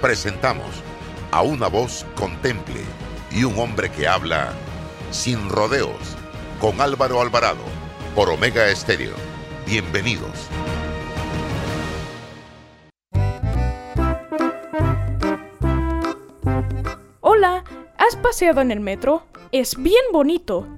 Presentamos a una voz contemple y un hombre que habla sin rodeos con Álvaro Alvarado por Omega Estéreo. Bienvenidos. Hola, ¿has paseado en el metro? Es bien bonito,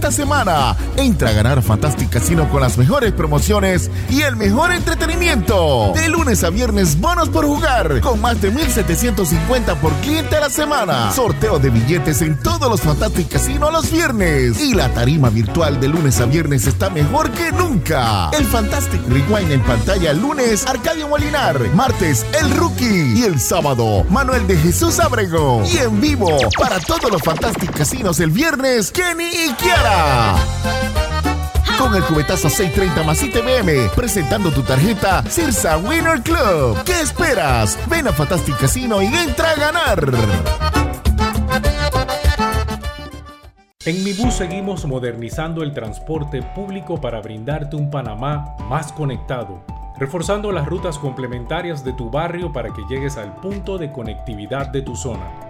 Esta semana. Entra a ganar Fantastic Casino con las mejores promociones y el mejor entretenimiento. De lunes a viernes, bonos por jugar, con más de 1750 por cliente a la semana. Sorteo de billetes en todos los Fantastic Casino los viernes. Y la tarima virtual de lunes a viernes está mejor que nunca. El Fantastic Rewind en pantalla lunes, Arcadio Molinar. Martes, El Rookie. Y el sábado, Manuel de Jesús Abrego. Y en vivo, para todos los Fantastic Casinos el viernes, Kenny y Kiara. Con el cubetazo 630 más ITBM, presentando tu tarjeta Cirsa Winner Club. ¿Qué esperas? Ven a Fantastic Casino y entra a ganar. En Mi Bus seguimos modernizando el transporte público para brindarte un Panamá más conectado, reforzando las rutas complementarias de tu barrio para que llegues al punto de conectividad de tu zona.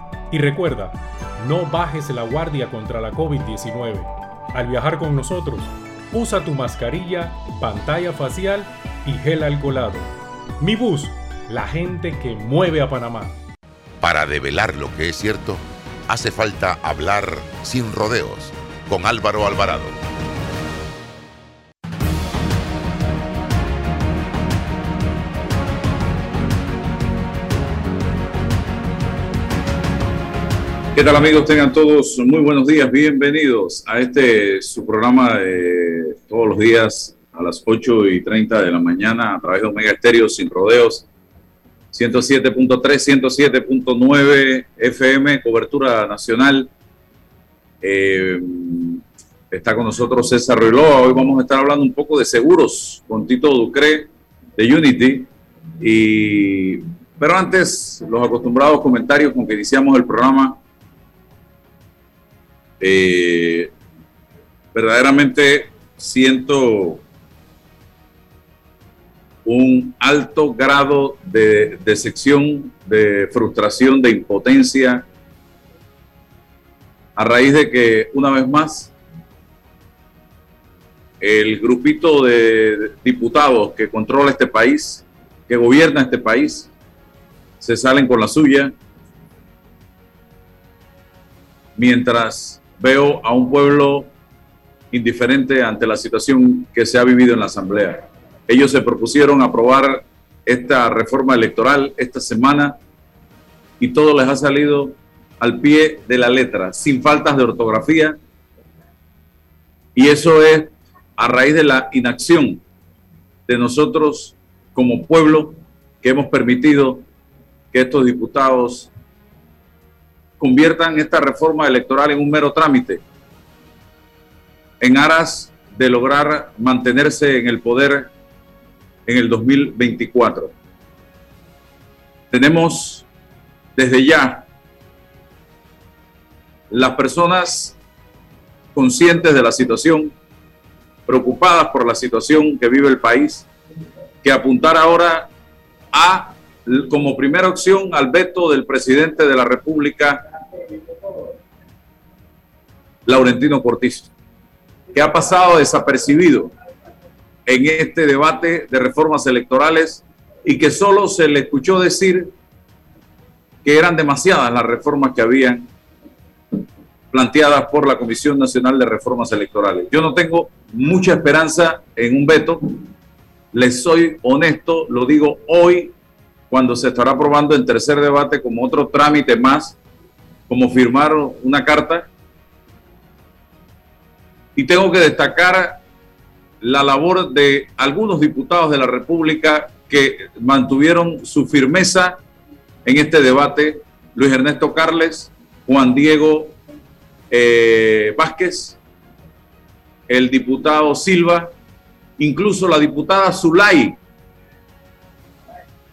Y recuerda, no bajes la guardia contra la COVID-19. Al viajar con nosotros, Usa tu mascarilla, pantalla facial y gel alcoholado. Mi bus, la gente que mueve a Panamá. Para develar lo que es cierto, hace falta hablar sin rodeos con Álvaro Alvarado. ¿Qué tal amigos? Tengan todos muy buenos días, bienvenidos a este su programa de todos los días a las 8 y 30 de la mañana a través de Omega Estéreo sin rodeos 107.3, 107.9 FM, cobertura nacional. Eh, está con nosotros César Ruiloa. Hoy vamos a estar hablando un poco de seguros con Tito Ducre de Unity. Pero antes, los acostumbrados comentarios con que iniciamos el programa eh, verdaderamente siento un alto grado de decepción, de frustración, de impotencia, a raíz de que, una vez más, el grupito de diputados que controla este país, que gobierna este país, se salen con la suya, mientras veo a un pueblo indiferente ante la situación que se ha vivido en la Asamblea. Ellos se propusieron aprobar esta reforma electoral esta semana y todo les ha salido al pie de la letra, sin faltas de ortografía. Y eso es a raíz de la inacción de nosotros como pueblo que hemos permitido que estos diputados conviertan esta reforma electoral en un mero trámite en aras de lograr mantenerse en el poder en el 2024. Tenemos desde ya las personas conscientes de la situación, preocupadas por la situación que vive el país, que apuntar ahora a, como primera opción, al veto del presidente de la República, Laurentino Cortizo, que ha pasado desapercibido en este debate de reformas electorales y que solo se le escuchó decir que eran demasiadas las reformas que habían planteadas por la Comisión Nacional de Reformas Electorales. Yo no tengo mucha esperanza en un veto, les soy honesto, lo digo hoy, cuando se estará aprobando en tercer debate como otro trámite más, como firmar una carta. Y tengo que destacar la labor de algunos diputados de la República que mantuvieron su firmeza en este debate. Luis Ernesto Carles, Juan Diego eh, Vázquez, el diputado Silva, incluso la diputada Zulay,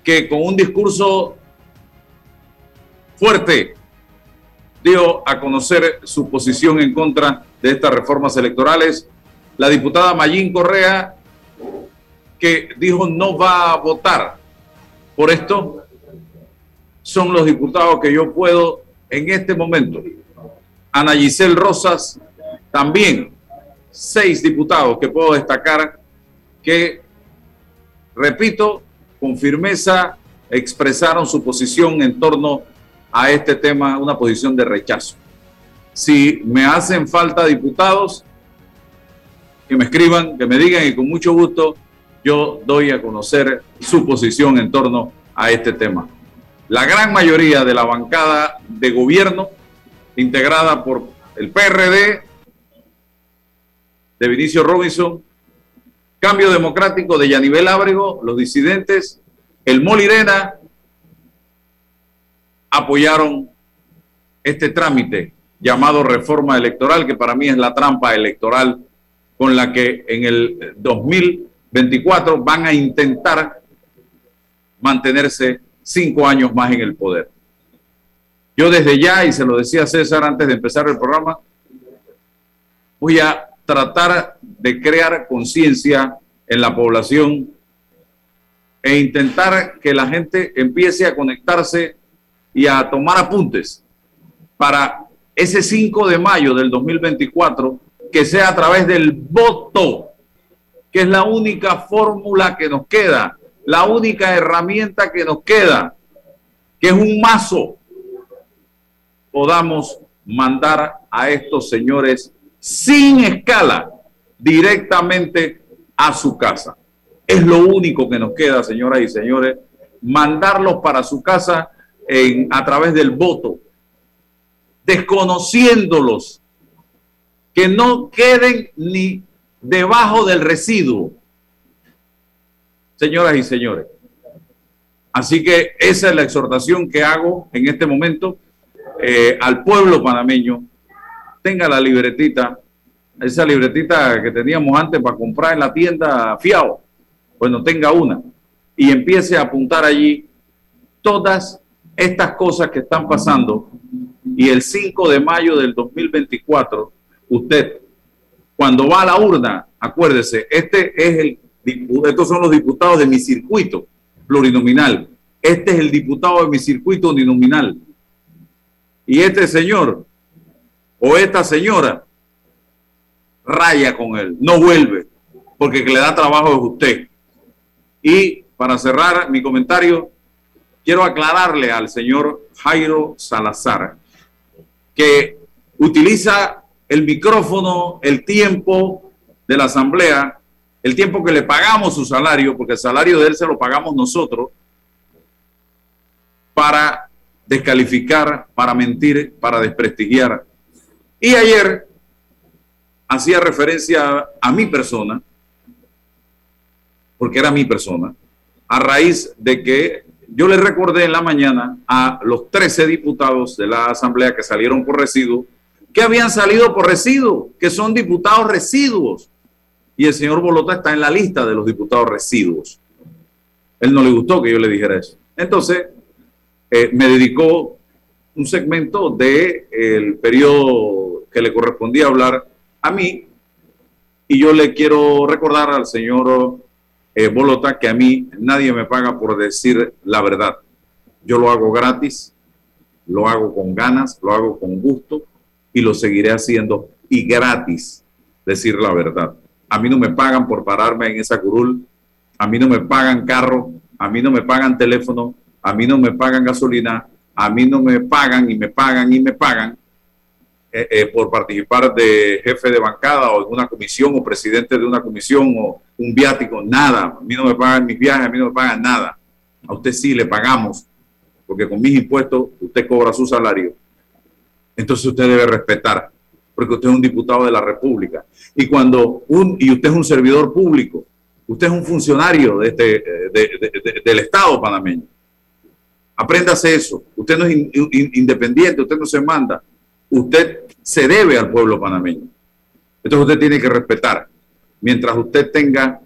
que con un discurso fuerte a conocer su posición en contra de estas reformas electorales. La diputada Mayín Correa, que dijo no va a votar por esto, son los diputados que yo puedo en este momento. Ana Giselle Rosas, también seis diputados que puedo destacar que, repito, con firmeza expresaron su posición en torno a este tema, una posición de rechazo. Si me hacen falta diputados, que me escriban, que me digan y con mucho gusto yo doy a conocer su posición en torno a este tema. La gran mayoría de la bancada de gobierno, integrada por el PRD, de Vinicio Robinson, Cambio Democrático de Yanivel Ábrego, los disidentes, el Molirena, apoyaron este trámite llamado reforma electoral, que para mí es la trampa electoral con la que en el 2024 van a intentar mantenerse cinco años más en el poder. Yo desde ya, y se lo decía César antes de empezar el programa, voy a tratar de crear conciencia en la población e intentar que la gente empiece a conectarse y a tomar apuntes para ese 5 de mayo del 2024, que sea a través del voto, que es la única fórmula que nos queda, la única herramienta que nos queda, que es un mazo, podamos mandar a estos señores sin escala directamente a su casa. Es lo único que nos queda, señoras y señores, mandarlos para su casa en, a través del voto, desconociéndolos, que no queden ni debajo del residuo, señoras y señores. Así que esa es la exhortación que hago en este momento eh, al pueblo panameño tenga la libretita, esa libretita que teníamos antes para comprar en la tienda fiado, bueno, tenga una y empiece a apuntar allí todas estas cosas que están pasando y el 5 de mayo del 2024, usted, cuando va a la urna, acuérdese, este es el, estos son los diputados de mi circuito plurinominal, este es el diputado de mi circuito uninominal. Y este señor o esta señora raya con él, no vuelve, porque que le da trabajo es usted. Y para cerrar mi comentario, quiero aclararle al señor Jairo Salazar que utiliza el micrófono, el tiempo de la asamblea, el tiempo que le pagamos su salario, porque el salario de él se lo pagamos nosotros, para descalificar, para mentir, para desprestigiar. Y ayer hacía referencia a mi persona, porque era mi persona, a raíz de que yo le recordé en la mañana a los 13 diputados de la Asamblea que salieron por residuo, que habían salido por residuo, que son diputados residuos. Y el señor Bolota está en la lista de los diputados residuos. Él no le gustó que yo le dijera eso. Entonces, eh, me dedicó un segmento del el periodo que le correspondía hablar a mí. Y yo le quiero recordar al señor eh, Bolota que a mí nadie me paga por decir la verdad. Yo lo hago gratis, lo hago con ganas, lo hago con gusto y lo seguiré haciendo y gratis decir la verdad. A mí no me pagan por pararme en esa curul, a mí no me pagan carro, a mí no me pagan teléfono, a mí no me pagan gasolina, a mí no me pagan y me pagan y me pagan eh, eh, por participar de jefe de bancada o en una comisión o presidente de una comisión o un viático, nada. A mí no me pagan mis viajes, a mí no me pagan nada. A usted sí le pagamos, porque con mis impuestos usted cobra su salario. Entonces usted debe respetar, porque usted es un diputado de la República. Y cuando un, y usted es un servidor público, usted es un funcionario de este, del Estado panameño. Apréndase eso. Usted no es independiente, usted no se manda. Usted se debe al pueblo panameño. Entonces usted tiene que respetar mientras usted tenga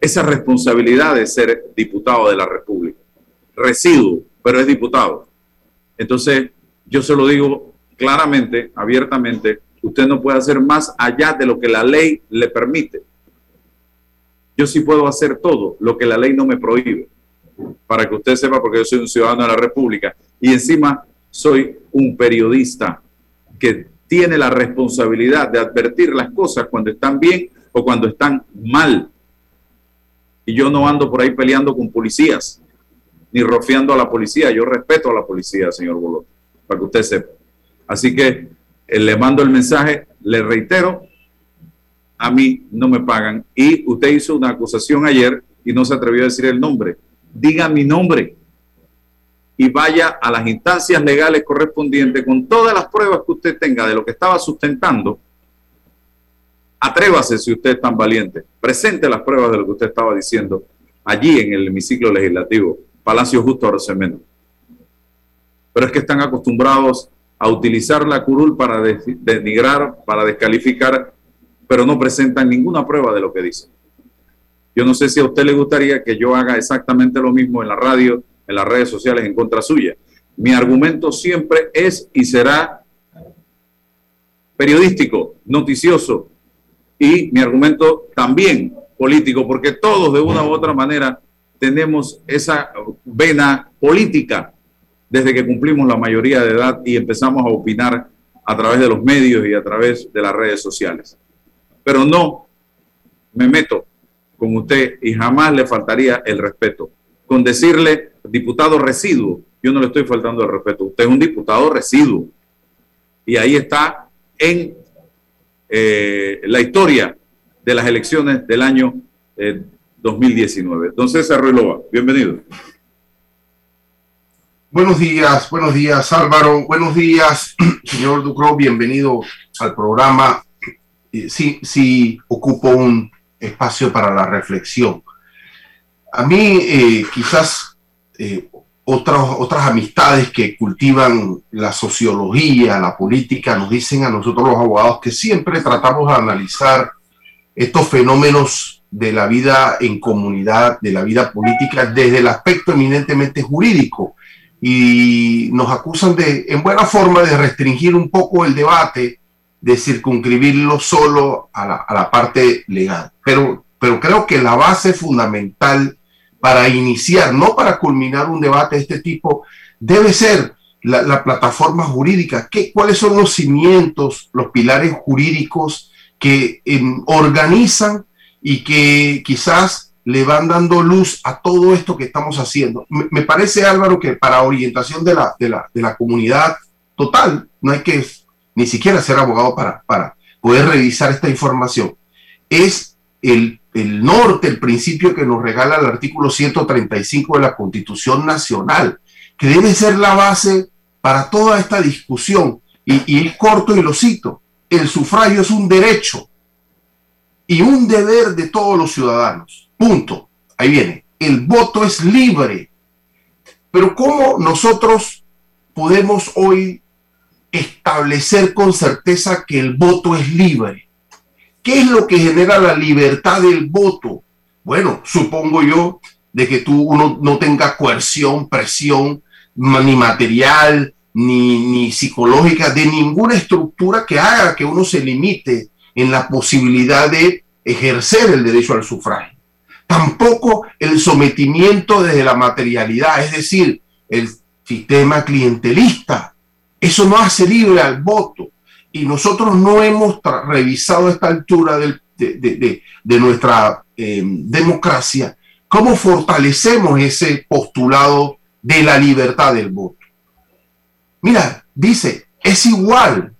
esa responsabilidad de ser diputado de la República. Residuo, pero es diputado. Entonces, yo se lo digo claramente, abiertamente, usted no puede hacer más allá de lo que la ley le permite. Yo sí puedo hacer todo lo que la ley no me prohíbe, para que usted sepa, porque yo soy un ciudadano de la República y encima soy un periodista que tiene la responsabilidad de advertir las cosas cuando están bien o cuando están mal. Y yo no ando por ahí peleando con policías, ni rofeando a la policía. Yo respeto a la policía, señor Bolot, para que usted sepa. Así que eh, le mando el mensaje, le reitero, a mí no me pagan. Y usted hizo una acusación ayer y no se atrevió a decir el nombre. Diga mi nombre y vaya a las instancias legales correspondientes con todas las pruebas que usted tenga de lo que estaba sustentando Atrévase si usted es tan valiente. Presente las pruebas de lo que usted estaba diciendo allí en el hemiciclo legislativo, Palacio Justo Arcemento. Pero es que están acostumbrados a utilizar la curul para denigrar, para descalificar, pero no presentan ninguna prueba de lo que dicen. Yo no sé si a usted le gustaría que yo haga exactamente lo mismo en la radio, en las redes sociales en contra suya. Mi argumento siempre es y será periodístico, noticioso, y mi argumento también político, porque todos de una u otra manera tenemos esa vena política desde que cumplimos la mayoría de edad y empezamos a opinar a través de los medios y a través de las redes sociales. Pero no me meto con usted y jamás le faltaría el respeto. Con decirle diputado residuo, yo no le estoy faltando el respeto. Usted es un diputado residuo. Y ahí está en eh, la historia de las elecciones del año 2019. Eh, Don César Ruilova, bienvenido. Buenos días, buenos días Álvaro, buenos días señor Ducro, bienvenido al programa. Sí, sí, ocupo un espacio para la reflexión. A mí eh, quizás otras, otras amistades que cultivan la sociología, la política, nos dicen a nosotros los abogados que siempre tratamos de analizar estos fenómenos de la vida en comunidad, de la vida política, desde el aspecto eminentemente jurídico. Y nos acusan de, en buena forma, de restringir un poco el debate, de circunscribirlo solo a la, a la parte legal. Pero, pero creo que la base fundamental para iniciar, no para culminar un debate de este tipo, debe ser la, plataforma jurídica. ¿Qué, ¿Cuáles son los cimientos, los pilares jurídicos que em, organizan y que quizás le van dando luz a todo esto que estamos haciendo? Me, parece, Álvaro, que para orientación de la, de la, de la comunidad total, no hay que ni siquiera ser abogado para, para poder revisar esta información, es el el norte, el principio que nos regala el artículo 135 de la Constitución Nacional, que debe ser la base para toda esta discusión. Y, es corto y lo cito, el sufragio es un derecho y un deber de todos los ciudadanos. Punto. Ahí viene. El voto es libre. Pero ¿cómo nosotros podemos hoy establecer con certeza que el voto es libre? ¿Qué es lo que genera la libertad del voto? Bueno, supongo yo de que tú uno no tenga coerción, presión, ni material, ni, ni psicológica, de ninguna estructura que haga que uno se limite en la posibilidad de ejercer el derecho al sufragio. Tampoco el sometimiento desde la materialidad, es decir, el sistema clientelista. Eso no hace libre al voto. Y nosotros no hemos revisado a esta altura de, nuestra eh, democracia cómo fortalecemos ese postulado de la libertad del voto. Mira, dice, es igual,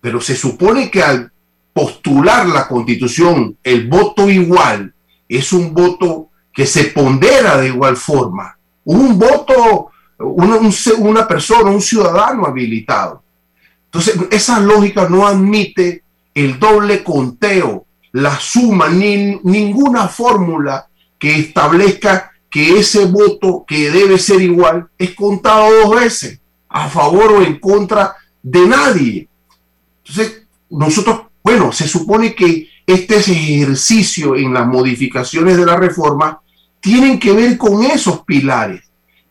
pero se supone que al postular la constitución, el voto igual, es un voto que se pondera de igual forma. Un voto, una, una persona, un ciudadano habilitado. Entonces, esa lógica no admite el doble conteo, la suma, ni ninguna fórmula que establezca que ese voto que debe ser igual es contado dos veces, a favor o en contra de nadie. Entonces, nosotros bueno, se supone que este ejercicio en las modificaciones de la reforma tienen que ver con esos pilares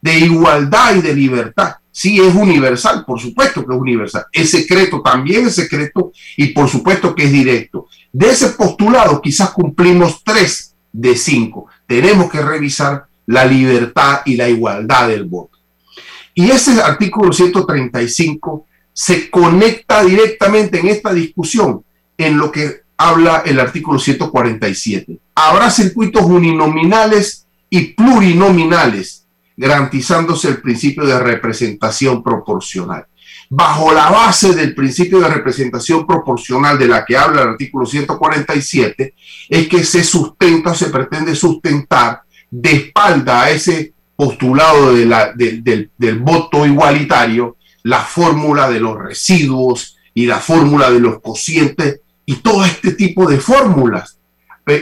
de igualdad y de libertad. Sí, es universal, por supuesto que es universal. Es secreto, también es secreto y por supuesto que es directo. De ese postulado quizás cumplimos tres de cinco. Tenemos que revisar la libertad y la igualdad del voto. Y ese artículo 135 se conecta directamente en esta discusión en lo que habla el artículo 147. Habrá circuitos uninominales y plurinominales, garantizándose el principio de representación proporcional. Bajo la base del principio de representación proporcional de la que habla el artículo 147, es que se sustenta se pretende sustentar de espalda a ese postulado de del, del voto igualitario la fórmula de los residuos y la fórmula de los cocientes y todo este tipo de fórmulas.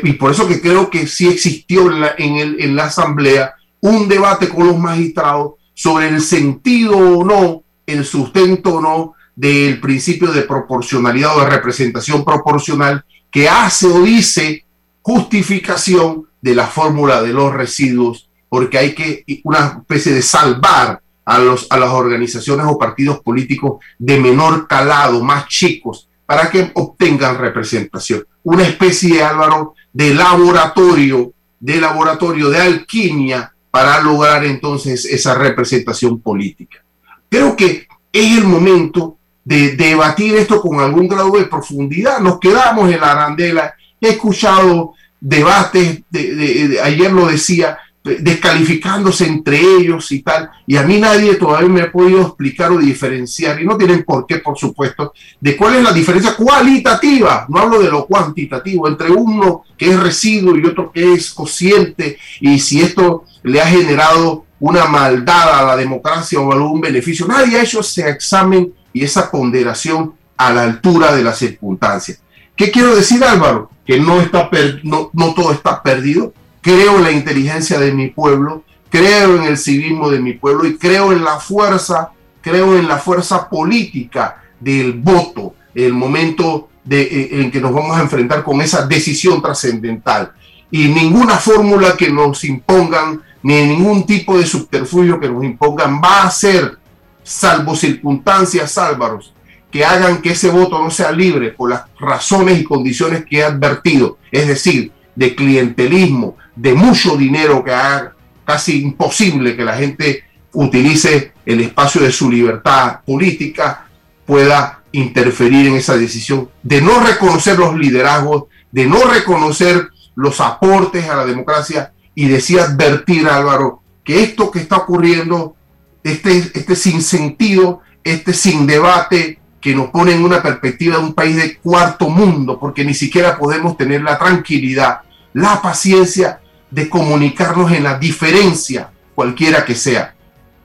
Y por eso que creo que sí existió en la, Asamblea un debate con los magistrados sobre el sentido o no, el sustento o no del principio de proporcionalidad o de representación proporcional que hace o dice justificación de la fórmula de los residuos, porque hay que una especie de salvar a, los, a las organizaciones o partidos políticos de menor calado, más chicos, para que obtengan representación. Una especie, Álvaro, de laboratorio, de laboratorio de alquimia para lograr entonces esa representación política. Creo que es el momento de debatir esto con algún grado de profundidad. Nos quedamos en la arandela. He escuchado debates, de, ayer lo decía, descalificándose entre ellos y tal. Y a mí nadie todavía me ha podido explicar o diferenciar, y no tienen por qué, por supuesto, de cuál es la diferencia cualitativa, no hablo de lo cuantitativo, entre uno que es residuo y otro que es cociente, y si esto le ha generado una maldad a la democracia o algún beneficio. Nadie ha hecho ese examen y esa ponderación a la altura de las circunstancias. ¿Qué quiero decir, Álvaro? Que no, está no, no todo está perdido creo en la inteligencia de mi pueblo, creo en el civismo de mi pueblo y creo en la fuerza, creo en la fuerza política del voto, el momento eh, en que nos vamos a enfrentar con esa decisión trascendental. Y ninguna fórmula que nos impongan, ni ningún tipo de subterfugio que nos impongan, va a ser, salvo circunstancias, álvaros, que hagan que ese voto no sea libre por las razones y condiciones que he advertido, es decir, de clientelismo, de mucho dinero que haga casi imposible que la gente utilice el espacio de su libertad política, pueda interferir en esa decisión, de no reconocer los liderazgos, de no reconocer los aportes a la democracia. Y decía advertir, Álvaro, que esto que está ocurriendo, este, este sin sentido, este sin debate, que nos pone en una perspectiva de un país de cuarto mundo, porque ni siquiera podemos tener la tranquilidad, la paciencia de comunicarnos en la diferencia, cualquiera que sea.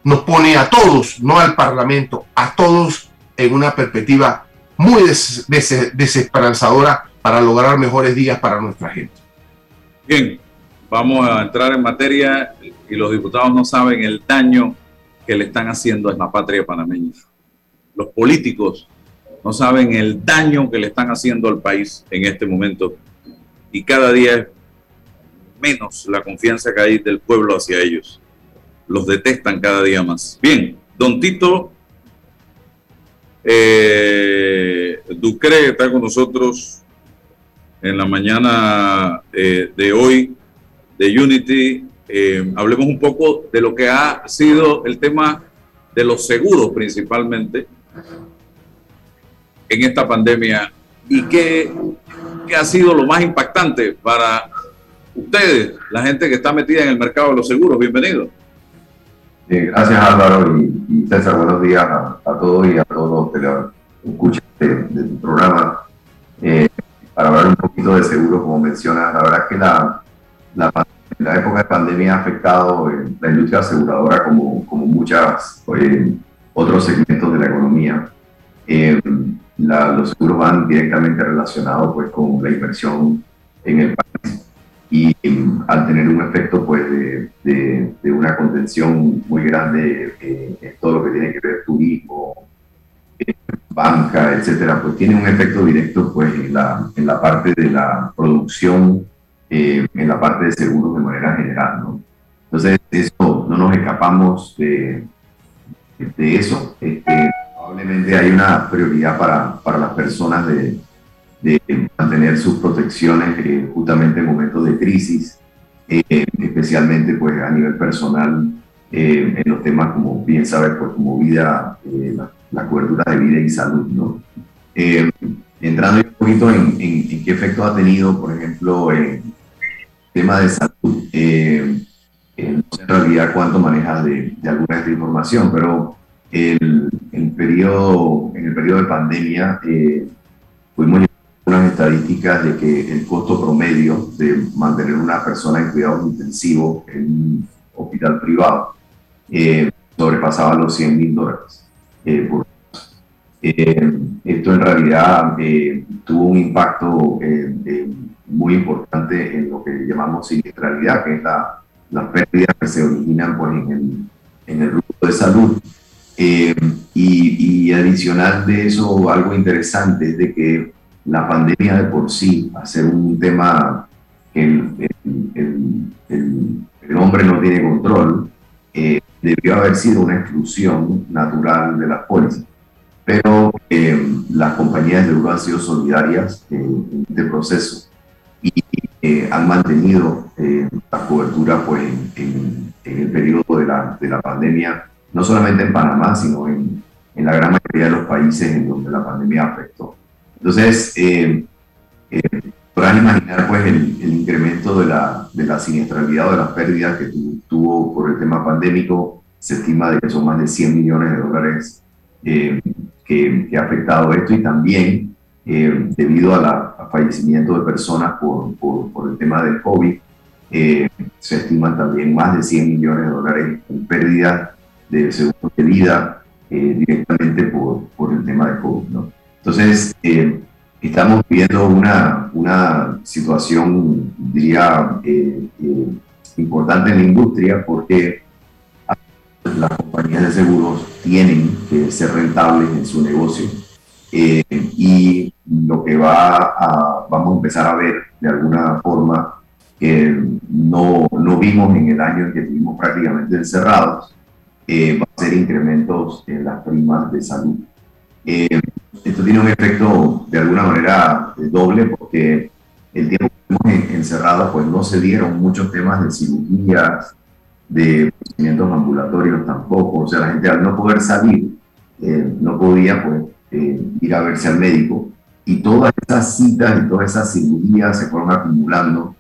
Nos pone a todos, no al Parlamento, a todos en una perspectiva muy desesperanzadora para lograr mejores días para nuestra gente. Bien, vamos a entrar en materia. y los diputados no saben el daño que le están haciendo a la patria panameña. Los políticos no saben el daño que le están haciendo al país en este momento y cada día es menos la confianza que hay del pueblo hacia ellos. Los detestan cada día más. Bien, don Tito eh, Ducre está con nosotros en la mañana eh, de hoy de Unity. Eh, hablemos un poco de lo que ha sido el tema de los seguros principalmente en esta pandemia y qué, qué ha sido lo más impactante para ustedes, la gente que está metida en el mercado de los seguros. Bienvenido. gracias Álvaro y, César, buenos días a, todos y a todos los que lo escuchan de, tu programa. Eh, para hablar un poquito de seguros, como mencionas, la verdad es que la, la, época de pandemia ha afectado eh, la industria aseguradora como, como muchas eh, otros segmentos de la economía. Los seguros van directamente relacionados pues, con la inversión en el país y al tener un efecto pues de, de, una contención muy grande eh, en todo lo que tiene que ver turismo, eh, banca, etcétera, pues tiene un efecto directo pues en la, en la parte de la producción, eh, en la parte de seguros de manera general, ¿no? Entonces, eso no nos escapamos de, de eso. Este, probablemente hay una prioridad para, para las personas de, de mantener sus protecciones eh, justamente en momentos de crisis, eh, especialmente pues a nivel personal eh, en los temas como bien sabes pues como vida, la, cobertura de vida y salud, ¿no? entrando un poquito en, en, qué efecto ha tenido, por ejemplo, el tema de salud, no sé en realidad cuánto manejas de, de alguna de esta información, pero el, el periodo, en el periodo de pandemia fuimos unas estadísticas de que el costo promedio de mantener una persona en cuidados intensivos en un hospital privado eh, sobrepasaba los 100 mil dólares. Eh, eh, esto en realidad tuvo un impacto muy importante en lo que llamamos siniestralidad, que es la, las pérdidas que se originan pues, en, el, en el grupo de salud. Y, y adicional de eso, algo interesante es de que la pandemia de por sí, a ser un tema que el, el, hombre no tiene control, eh, debió haber sido una exclusión natural de las pólizas. Pero eh, las compañías de seguro han sido solidarias en este proceso y eh, han mantenido la cobertura pues, en, en, el periodo de la, de la pandemia, no solamente en Panamá, sino en, en la gran mayoría de los países en donde la pandemia afectó. Entonces, eh, eh, imaginar pues, el, incremento de la, de la siniestralidad o de las pérdidas que tuvo por el tema pandémico. Se estima de que son más de 100 millones de dólares eh, que, ha afectado esto y también eh, debido al fallecimiento de personas por, por, por, el tema del COVID, se estiman también más de 100 millones de dólares en pérdidas de seguros de vida directamente por, el tema del COVID. Entonces, eh, estamos viviendo una, una situación, diría, eh, eh, importante en la industria porque las compañías de seguros tienen que ser rentables en su negocio. y lo que va a, vamos a empezar a ver de alguna forma que no, no vimos en el año en que estuvimos prácticamente encerrados, va a ser incrementos en las primas de salud. Esto tiene un efecto de alguna manera eh, doble porque el tiempo que estuvimos encerrados pues no se dieron muchos temas de cirugías, de procedimientos ambulatorios tampoco. O sea, la gente al no poder salir eh, no podía pues eh, ir a verse al médico y todas esas citas y todas esas cirugías se fueron acumulando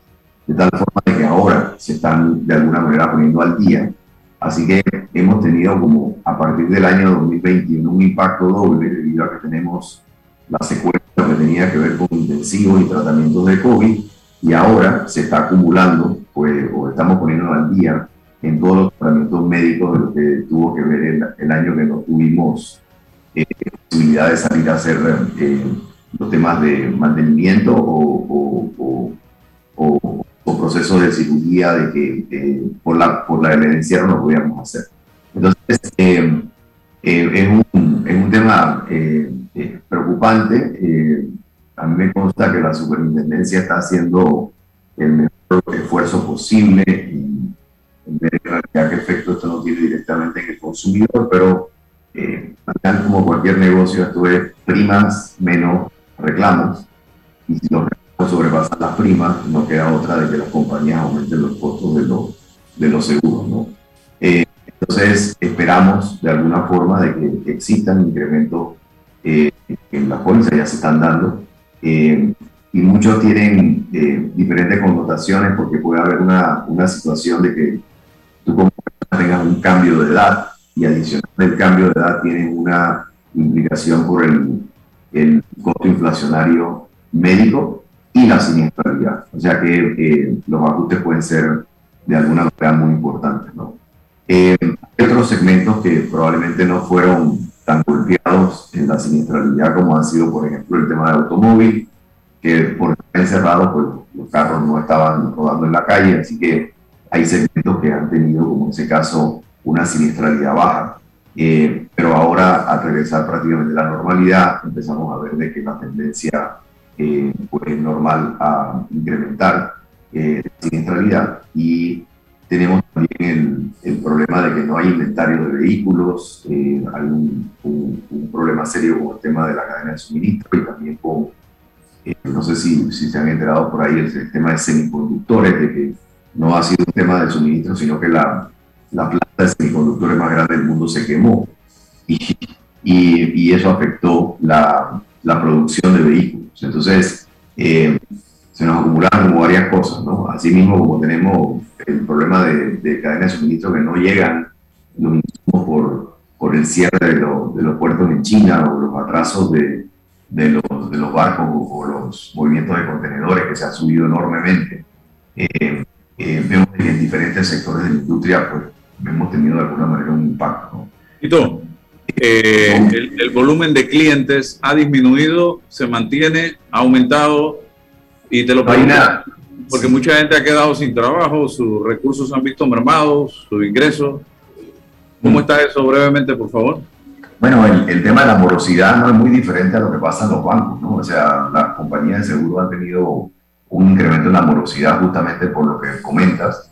de tal forma que ahora se están de alguna manera poniendo al día Así que hemos tenido como a partir del año 2021 un impacto doble debido a que tenemos la secuela que tenía que ver con intensivos y tratamientos de COVID y ahora se está acumulando, pues, o estamos poniendo al día en todos los tratamientos médicos de lo que tuvo que ver el, año que no tuvimos eh, posibilidad de salir a hacer eh, los temas de mantenimiento o, o, o, procesos de cirugía de que por, la, por la encierro no podíamos hacer. Entonces, eh, eh, es, un, es, un, tema eh, preocupante. a mí me consta que la superintendencia está haciendo el mejor esfuerzo posible en ver qué efecto esto no tiene directamente en el consumidor, pero eh, como cualquier negocio, esto es primas menos reclamos. Y si los reclamos sobrepasan las primas, no queda otra de que las compañías aumenten los costos de los, de los seguros. ¿no? Eh, entonces, esperamos de alguna forma de que existan incrementos eh, en las pólizas, ya se están dando. Eh, y muchos tienen eh, diferentes connotaciones porque puede haber una, una situación de que tú como tengas un cambio de edad y adicional del cambio de edad tienen una implicación por el, el costo inflacionario médico y la siniestralidad. O sea que eh, los ajustes pueden ser de alguna manera muy importantes. ¿no? Eh, hay otros segmentos que probablemente no fueron tan golpeados en la siniestralidad como han sido, por ejemplo, el tema de automóvil, que por estar encerrado, pues los carros no estaban rodando en la calle, así que hay segmentos que han tenido, como en ese caso, una siniestralidad baja. Eh, pero ahora, al regresar prácticamente a la normalidad, empezamos a ver de que la tendencia eh, pues, es normal a incrementar eh, la siniestralidad y tenemos también el, el, problema de que no hay inventario de vehículos, hay un, un, problema serio con el tema de la cadena de suministro y también con, no sé si, si se han enterado por ahí, el, el tema de semiconductores, de que no ha sido un tema de suministro, sino que la, la planta de semiconductores más grande del mundo se quemó y, y, eso afectó la, la, producción de vehículos. Entonces, eh, se nos acumularon varias cosas, ¿no? Asimismo, como tenemos el problema de, de cadena de suministro que no llegan por, por el cierre de, de, los puertos en China o los atrasos de, de los, los barcos o, los movimientos de contenedores que se han subido enormemente. Eh, eh, vemos que en diferentes sectores de la industria pues, hemos tenido de alguna manera un impacto. ¿Y tú? Eh, el, volumen de clientes ha disminuido, se mantiene, ha aumentado y te lo pregunto porque mucha gente ha quedado sin trabajo, sus recursos han visto mermados, sus ingresos. ¿Cómo mm. está eso brevemente, por favor? Bueno, el, el, tema de la morosidad no es muy diferente a lo que pasa en los bancos, ¿no? O sea, las compañías de seguro han tenido un incremento en la morosidad justamente por lo que comentas.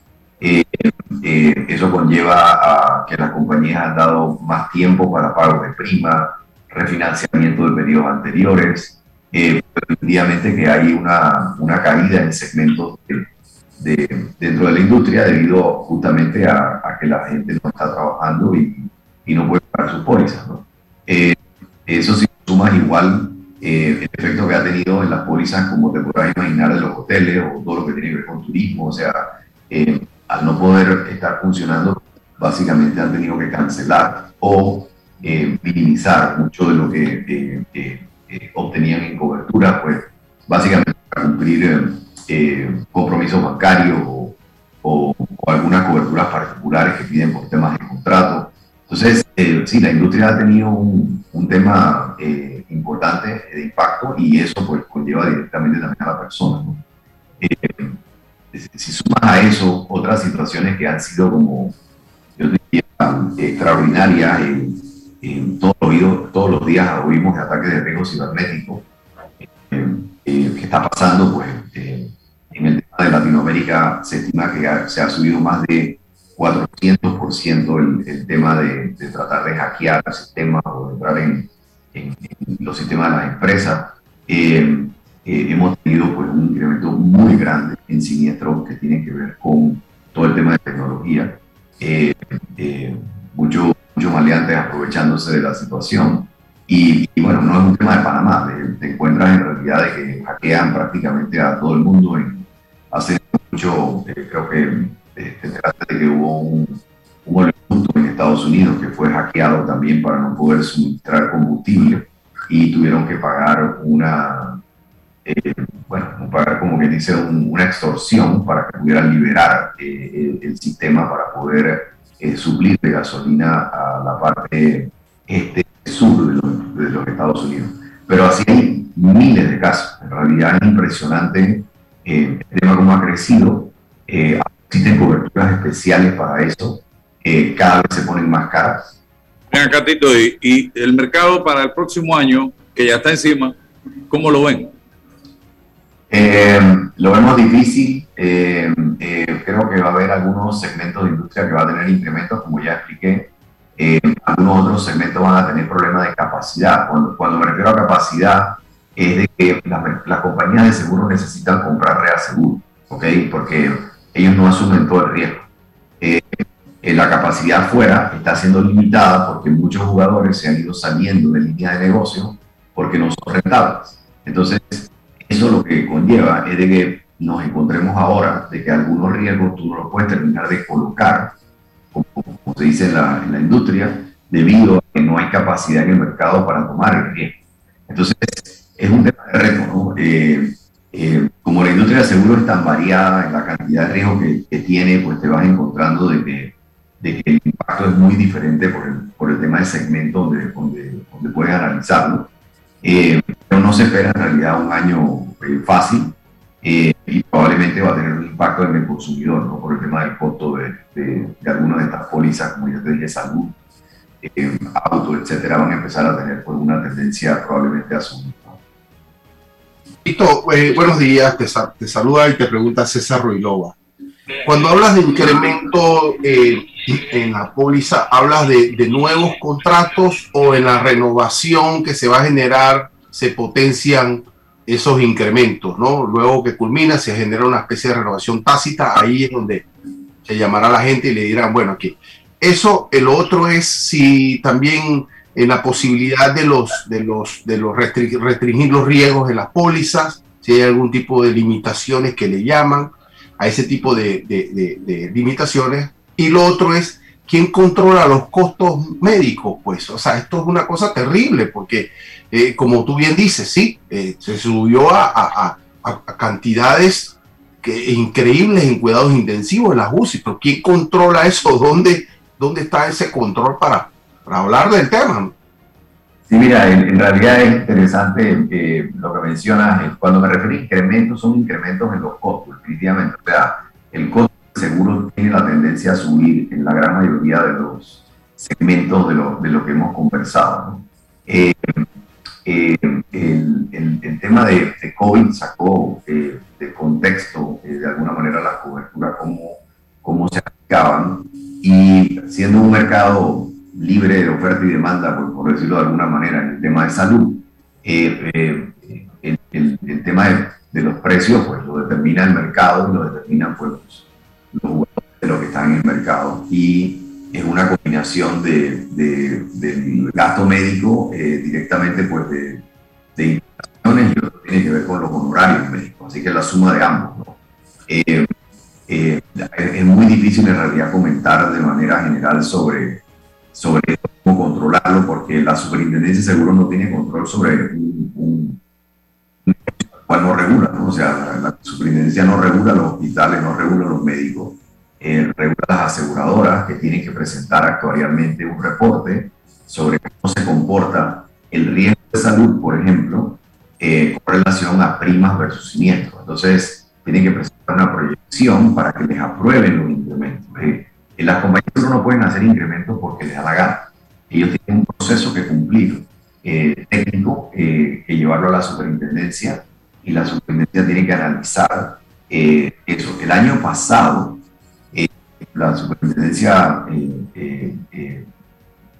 Eh, eso conlleva a que las compañías han dado más tiempo para pago de prima, refinanciamiento de periodos anteriores, eh, que hay una, una, caída en segmentos de, dentro de la industria debido justamente a, que la gente no está trabajando y, y no puede pagar sus pólizas. ¿no? Eh, eso si sumas igual eh, el efecto que ha tenido en las pólizas, como te podrás imaginar, de los hoteles o todo lo que tiene que ver con turismo. O sea, eh, al no poder estar funcionando, básicamente han tenido que cancelar o eh, minimizar mucho de lo que obtenían en cobertura, pues básicamente para cumplir compromisos bancarios o, o, algunas coberturas particulares que piden por temas de contrato. Entonces, sí, la industria ha tenido un, un tema importante de impacto y eso pues conlleva directamente también a la persona. Eh, si a eso otras situaciones que han sido como, yo diría, extraordinarias, en, todos, todos los días oímos de ataques de riesgo cibernético, eh, eh, que está pasando pues en el tema de Latinoamérica se estima que se ha subido más de 400% el, el tema de, de, tratar de hackear sistemas o de entrar en, en, los sistemas de las empresas. Eh, eh, hemos tenido pues, un incremento muy grande en siniestros que tienen que ver con todo el tema de tecnología. Eh, muchos mucho maleantes aprovechándose de la situación. Y, bueno, no es un tema de Panamá, te, encuentras en realidad de que hackean prácticamente a todo el mundo. En, hace mucho, creo que te de que hubo un, un en Estados Unidos que fue hackeado también para no poder suministrar combustible y tuvieron que pagar una, eh, bueno, pagar como que dice una extorsión para que pudieran liberar eh, el, sistema para poder eh, suplir de gasolina a la parte este sur de los, Estados Unidos. Pero así hay miles de casos. En realidad es impresionante el tema cómo ha crecido Eh, existen coberturas especiales para eso. Eh, cada vez se ponen más caras. Venga, Catito, y, y el mercado para el próximo año, que ya está encima, ¿cómo lo ven? Eh, lo vemos difícil. Eh, eh, creo que va a haber algunos segmentos de industria que va a tener incrementos, como ya expliqué. algunos otros segmentos van a tener problemas de capacidad. Cuando, cuando me refiero a capacidad, es de que las compañías de seguro necesitan comprar reaseguro, ¿ok? Porque ellos no asumen todo el riesgo. la capacidad afuera está siendo limitada porque muchos jugadores se han ido saliendo de línea de negocio porque no son rentables. Entonces, eso lo que conlleva es de que nos encontremos ahora de que algunos riesgos tú no los puedes terminar de colocar, como, se dice en la, en la, industria, debido a que no hay capacidad en el mercado para tomar el riesgo. Entonces, es un tema de reto, ¿no? Eh, eh, como la industria de seguros es tan variada en la cantidad de riesgo que, que, tiene, pues te vas encontrando de que, de que el impacto es muy diferente por el, por el tema de segmento donde, donde, donde puedes analizarlo. Eh, pero no se espera en realidad un año eh, fácil eh, y probablemente va a tener un impacto en el consumidor, ¿no? por el tema del costo de, de, de algunas de estas pólizas, como ya te dije, salud, auto, etcétera, van a empezar a tener pues, una tendencia probablemente a subir. Listo, buenos días, te, te, saluda y te pregunta César Ruilova. Cuando hablas de incremento eh, en la póliza, ¿hablas de, de, nuevos contratos o en la renovación que se va a generar se potencian esos incrementos, ¿no? Luego que culmina, se genera una especie de renovación tácita, ahí es donde se llamará la gente y le dirán, bueno, aquí. Eso, el otro es si también en la posibilidad de los, de los, de los restringir los riesgos en las pólizas, si hay algún tipo de limitaciones que le llaman a ese tipo de, de, de limitaciones. Y lo otro es quién controla los costos médicos, pues, o sea, esto es una cosa terrible porque eh, como tú bien dices, sí, eh, se subió a, cantidades que, increíbles en cuidados intensivos en las UCI, pero ¿quién controla eso? ¿Dónde, dónde está ese control para, para hablar del tema? Sí, mira, en, realidad es interesante eh, lo que mencionas. Cuando me refiero a incrementos, son incrementos en los costos, definitivamente. O sea, el costo del seguro tiene la tendencia a subir la gran mayoría de los segmentos de lo, de lo que hemos conversado. ¿no? Eh, el, el, tema de, COVID sacó eh, de contexto eh, de alguna manera la cobertura, cómo, cómo se aplicaban, y siendo un mercado libre de oferta y demanda, por, decirlo de alguna manera, en el tema de salud, el, el, tema de, de, los precios pues lo determina el mercado y lo determinan pues, los jugadores lo que están en el mercado. Y es una combinación de, de, del gasto médico eh, directamente pues de, de inflaciones y otro tiene que ver con los honorarios médicos, así que la suma de ambos. ¿no? Eh, eh, es muy difícil en realidad comentar de manera general sobre, sobre cómo controlarlo porque la superintendencia de seguros no tiene control sobre un, un, un cual no regula, ¿no? o sea, la, la superintendencia no regula los hospitales, no regula los médicos eh, regula las aseguradoras que tienen que presentar actuarialmente un reporte sobre cómo se comporta el riesgo de salud, por ejemplo, eh, con relación a primas versus siniestros. Entonces, tienen que presentar una proyección para que les aprueben los incrementos. Eh, las compañías no pueden hacer incrementos porque les da la gana. Ellos tienen un proceso que cumplir eh, técnico, eh, que llevarlo a la superintendencia y la superintendencia tiene que analizar eh, eso. El año pasado, la superintendencia eh, eh, eh,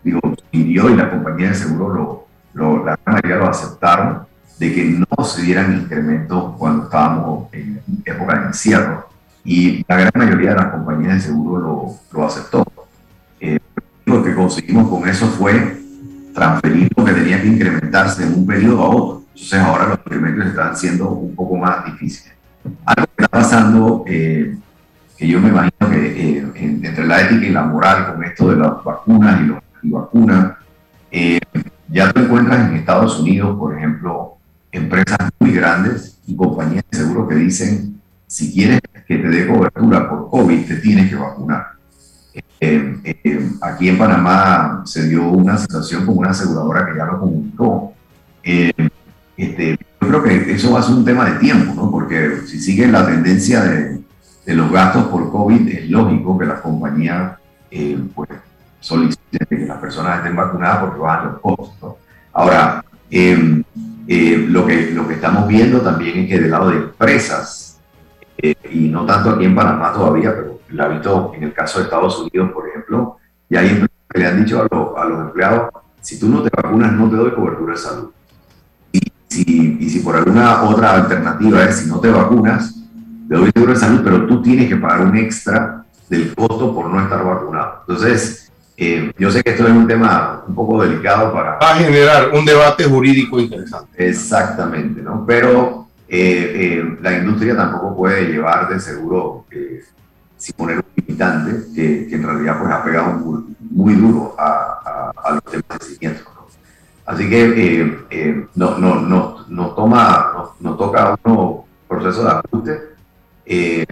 digo, pidió y la compañía de seguro, lo, lo, la mayoría lo aceptaron, de que no se dieran incrementos cuando estábamos en época de encierro. Y la gran mayoría de las compañías de seguro lo, lo aceptó. Eh, lo que conseguimos con eso fue transferir lo que tenía que incrementarse de un periodo a otro. Entonces ahora los incrementos están siendo un poco más difíciles. Algo que está pasando eh, que yo me imagino que eh, entre la ética y la moral con esto de las vacunas y los vacunas, eh, ya te encuentras en Estados Unidos, por ejemplo, empresas muy grandes y compañías de seguro que dicen, si quieres que te dé cobertura por COVID, te tienes que vacunar. Eh, eh, aquí en Panamá se dio una situación con una aseguradora que ya lo comunicó. este, yo creo que eso va a ser un tema de tiempo, ¿no? porque si sigue la tendencia de de los gastos por COVID, es lógico que las compañías eh, pues, soliciten que las personas estén vacunadas porque bajan los costos. Ahora, em, eh, lo, que, lo que estamos viendo también es que del lado de empresas, eh, y no tanto aquí en Panamá todavía, pero lo ha visto en el caso de Estados Unidos, por ejemplo, y hay empresas que le han dicho a, a los empleados, si tú no te vacunas no te doy cobertura de salud. Y si, y si por alguna otra alternativa es si no te vacunas, te doy seguro de salud, pero tú tienes que pagar un extra del costo por no estar vacunado. Entonces, eh, yo sé que esto es un tema un poco delicado para... Va a generar un debate jurídico interesante. Exactamente, ¿no? Pero eh, eh, la industria tampoco puede llevar de seguro, sin poner un limitante, que, en realidad pues ha pegado muy, duro a, a, los temas de seguimiento. Así que no, no, no, no, toma, no, toca uno proceso de ajuste eh,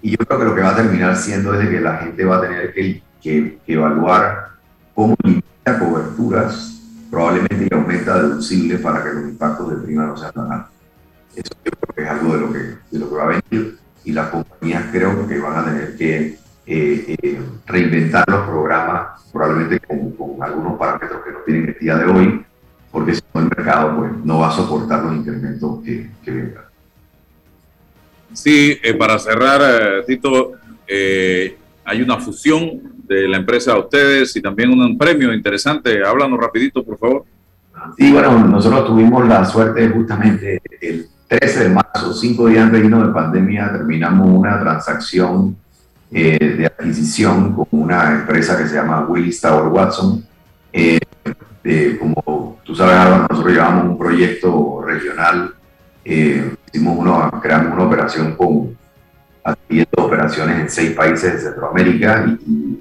y yo creo que lo que va a terminar siendo es de que la gente va a tener que, que, evaluar cómo limita coberturas, probablemente y aumenta deducible para que los impactos de prima no sean tan altos. Eso yo creo que es algo de lo que, de lo que va a venir y las compañías creo que van a tener que eh, eh, reinventar los programas, probablemente con, con, algunos parámetros que no tienen el día de hoy, porque si no el mercado pues, no va a soportar los incrementos que, que vengan. Sí, eh, para cerrar, eh, Tito, eh, hay una fusión de la empresa de ustedes y también un premio interesante. Háblanos rapidito, por favor. Sí, bueno, nosotros tuvimos la suerte justamente el 13 de marzo, cinco días antes de pandemia, terminamos una transacción de adquisición con una empresa que se llama Willis Tower Watson. como tú sabes, nosotros llevamos un proyecto regional eh, hicimos uno, creamos una operación con haciendo operaciones en seis países de Centroamérica y,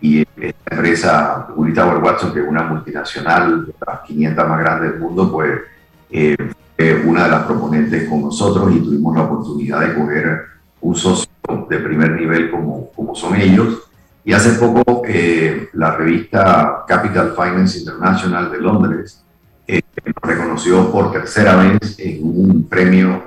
y, esta empresa, Tower Watson, que es una multinacional, de las 500 más grandes del mundo, pues eh, fue una de las proponentes con nosotros y tuvimos la oportunidad de coger un socio de primer nivel como, como son ellos. Y hace poco eh, la revista Capital Finance International de Londres eh, reconoció por tercera vez en un premio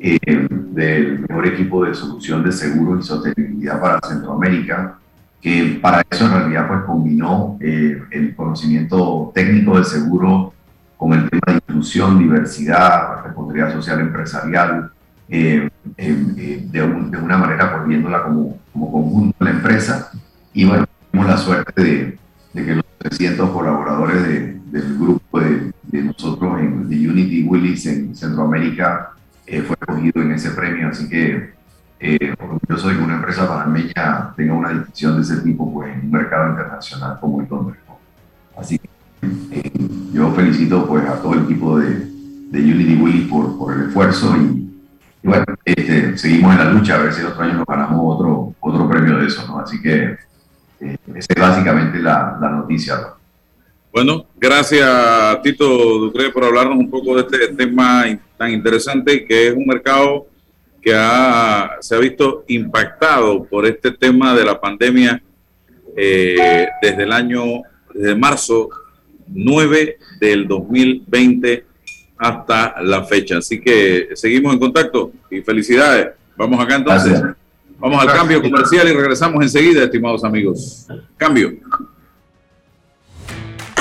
eh, del mejor equipo de solución de seguro y sostenibilidad para Centroamérica, que para eso en realidad pues combinó eh, el conocimiento técnico de seguro con el tema de inclusión, diversidad, responsabilidad social empresarial, de, una manera poniéndola como, como conjunto de la empresa. Y bueno, tuvimos la suerte de, de que los 300 colaboradores del grupo de, de nosotros en de Unity Willis en Centroamérica eh, fue escogido en ese premio, así que eh, orgulloso de que una empresa panameña tenga una distinción de ese tipo pues, en un mercado internacional como el Londres. Así que eh, yo felicito pues, a todo el equipo de, de Unity Willis por, por el esfuerzo y, bueno, este, seguimos en la lucha a ver si el otro año nos ganamos otro, otro premio de eso, ¿no? Así que eh, esa es básicamente la, la noticia. Bueno, gracias Tito Ducre por hablarnos un poco de este tema tan interesante que es un mercado que se ha visto impactado por este tema de la pandemia eh, desde el año, desde marzo 9 del 2020 hasta la fecha. Así que seguimos en contacto y felicidades. Vamos acá entonces. Vamos al cambio comercial y regresamos enseguida, estimados amigos. Cambio.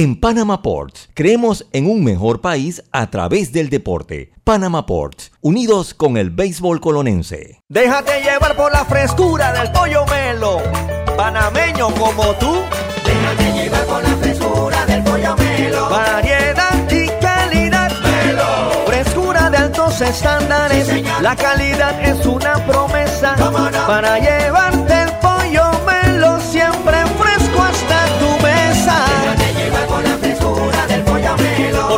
En Panama Ports creemos en un mejor país a través del deporte. Panama Ports, unidos con el béisbol colonense. Déjate llevar por la frescura del pollo melo, panameño como tú. Déjate llevar por la frescura del pollo melo. Variedad y calidad. Melo. Frescura de altos estándares. la calidad es una promesa para llevarte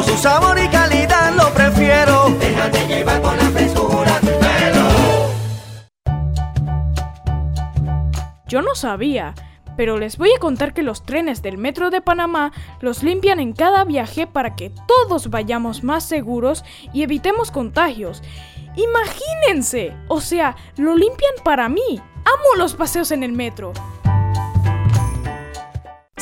Por su sabor y calidad lo prefiero. Déjate llevar con la frescura Yo no sabía, pero les voy a contar que los trenes del Metro de Panamá los limpian en cada viaje para que todos vayamos más seguros y evitemos contagios. Imagínense, o sea, lo limpian para mí. Amo los paseos en el metro.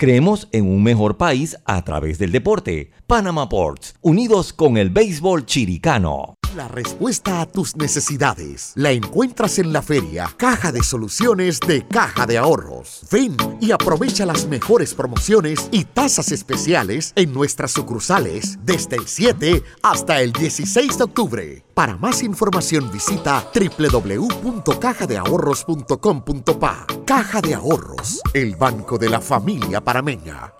creemos en un mejor país a través del deporte. Panama Ports, unidos con el béisbol chiricano. La respuesta a tus necesidades la encuentras en la feria Caja de Soluciones de Caja de Ahorros. Ven y aprovecha las mejores promociones y tasas especiales en nuestras sucursales desde el 7 hasta el 16 de octubre. Para más información visita www.cajadeahorros.com.pa. Caja de Ahorros, el banco de la familia parameña.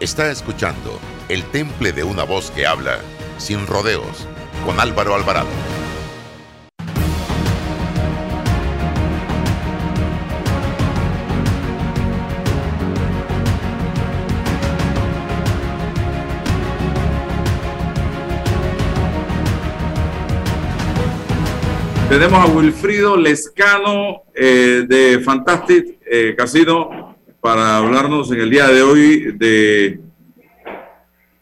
Está escuchando El Temple de una voz que habla sin rodeos con Álvaro Alvarado. Tenemos a Wilfrido Lescano eh, de Fantastic eh, Casino para hablarnos en el día de hoy de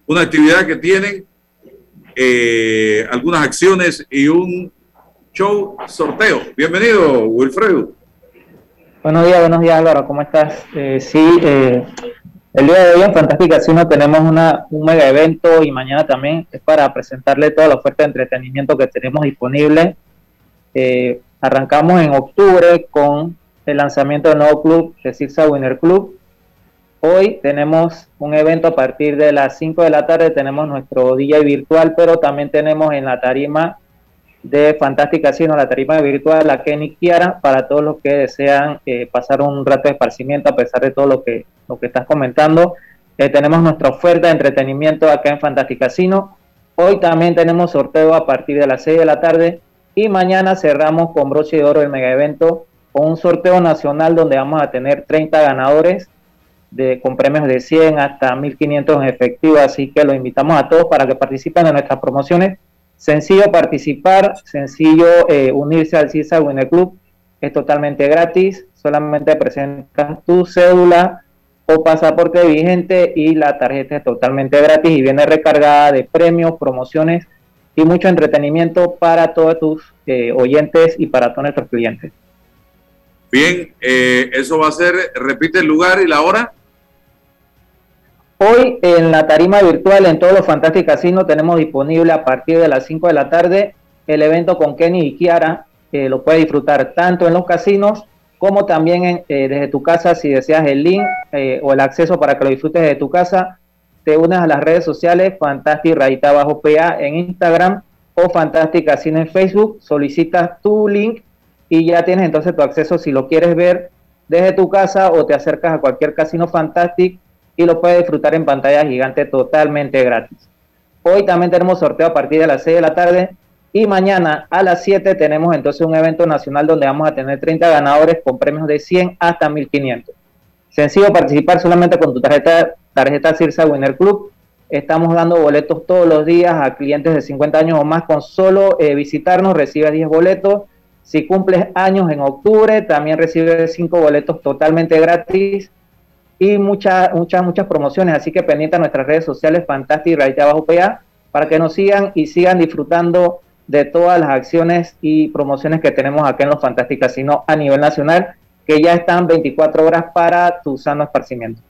una actividad que tienen, eh, algunas acciones y un show sorteo. Bienvenido, Wilfredo. Buenos días, buenos días Álvaro, ¿cómo estás? Eh, sí, eh, el día de hoy en Fantástica Casino tenemos una, un mega evento y mañana también es para presentarle toda la oferta de entretenimiento que tenemos disponible. Eh, arrancamos en octubre con el lanzamiento del nuevo club, de Cirsa Winner Club. Hoy tenemos un evento a partir de las 5 de la tarde, tenemos nuestro DJ virtual, pero también tenemos en la tarima de Fantástica Casino, la tarima virtual, la Kenny Kiara, para todos los que desean eh, pasar un rato de esparcimiento a pesar de todo lo que, lo que estás comentando. Eh, tenemos nuestra oferta de entretenimiento acá en Fantástica Casino. Hoy también tenemos sorteo a partir de las 6 de la tarde y mañana cerramos con broche de oro el mega evento un sorteo nacional donde vamos a tener 30 ganadores de, con premios de 100 hasta 1500 en efectivo, así que los invitamos a todos para que participen en nuestras promociones. Sencillo participar, sencillo eh, unirse al CISA Winner Club, es totalmente gratis, solamente presentas tu cédula o pasaporte vigente y la tarjeta es totalmente gratis y viene recargada de premios, promociones y mucho entretenimiento para todos tus eh, oyentes y para todos nuestros clientes. Bien, eh, eso va a ser, repite el lugar y la hora. Hoy en la tarima virtual en todos los Fantastic Casinos tenemos disponible a partir de las 5 de la tarde el evento con Kenny y Kiara. que lo puedes disfrutar tanto en los casinos como también eh, desde tu casa si deseas el link eh, o el acceso para que lo disfrutes desde tu casa. Te unes a las redes sociales Fantastic Rayita Bajo PA en Instagram o Fantastic Casino en Facebook. Solicitas tu link y ya tienes entonces tu acceso si lo quieres ver desde tu casa o te acercas a cualquier casino Fantastic y lo puedes disfrutar en pantalla gigante totalmente gratis. Hoy también tenemos sorteo a partir de las 6 de la tarde y mañana a las 7 tenemos entonces un evento nacional donde vamos a tener 30 ganadores con premios de 100 hasta 1500. Sencillo participar solamente con tu tarjeta, tarjeta Cirsa Winner Club. Estamos dando boletos todos los días a clientes de 50 años o más con solo eh, visitarnos, recibes 10 boletos. Si cumples años en octubre, también recibes 5 boletos totalmente gratis y muchas, muchas, muchas promociones. Así que pendiente a nuestras redes sociales, Fantastic y Abajo PA, para que nos sigan y sigan disfrutando de todas las acciones y promociones que tenemos acá en los Fantastic a nivel nacional, que ya están 24 horas para tu sano esparcimiento.